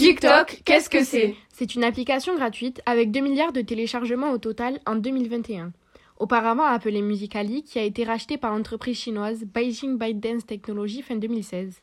TikTok, qu'est-ce que c'est C'est une application gratuite avec 2 milliards de téléchargements au total en 2021. Auparavant appelée Musically, qui a été rachetée par l'entreprise chinoise Beijing ByteDance Technology fin 2016.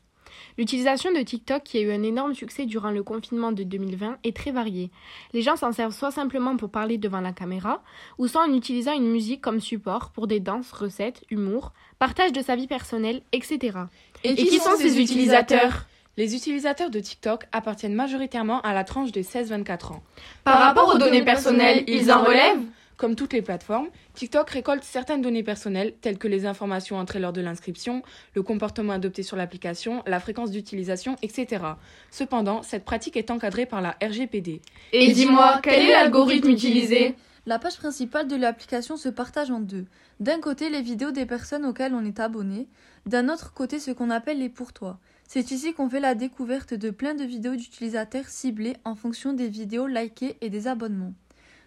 L'utilisation de TikTok, qui a eu un énorme succès durant le confinement de 2020, est très variée. Les gens s'en servent soit simplement pour parler devant la caméra, ou soit en utilisant une musique comme support pour des danses, recettes, humour, partage de sa vie personnelle, etc. Et, qui, sont ces utilisateurs? Les utilisateurs de TikTok appartiennent majoritairement à la tranche des 16-24 ans. Par rapport aux données personnelles, ils en relèvent Comme toutes les plateformes, TikTok récolte certaines données personnelles, telles que les informations entrées lors de l'inscription, le comportement adopté sur l'application, la fréquence d'utilisation, etc. Cependant, cette pratique est encadrée par la RGPD. Et dis-moi, quel est l'algorithme utilisé? La page principale de l'application se partage en deux. D'un côté, les vidéos des personnes auxquelles on est abonné, d'un autre côté, ce qu'on appelle les pour toi. C'est ici qu'on fait la découverte de plein de vidéos d'utilisateurs ciblés en fonction des vidéos likées et des abonnements.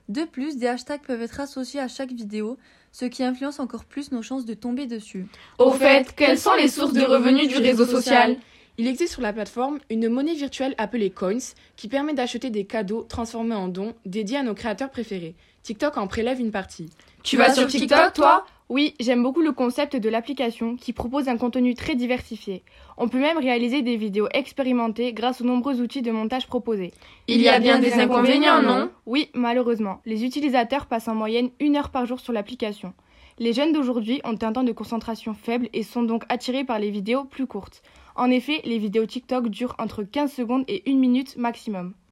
De plus, des hashtags peuvent être associés à chaque vidéo, ce qui influence encore plus nos chances de tomber dessus. Au fait, quelles sont les sources de revenus du réseau social? Il existe sur la plateforme une monnaie virtuelle appelée Coins qui permet d'acheter des cadeaux transformés en dons dédiés à nos créateurs préférés. TikTok en prélève une partie. Tu vas sur TikTok, toi? Oui, j'aime beaucoup le concept de l'application qui propose un contenu très diversifié. On peut même réaliser des vidéos expérimentées grâce aux nombreux outils de montage proposés. Il y a bien des inconvénients, non? Oui, malheureusement. Les utilisateurs passent en moyenne une heure par jour sur l'application. Les jeunes d'aujourd'hui ont un temps de concentration faible et sont donc attirés par les vidéos plus courtes. En effet, les vidéos TikTok durent entre 15 secondes et 1 minute maximum.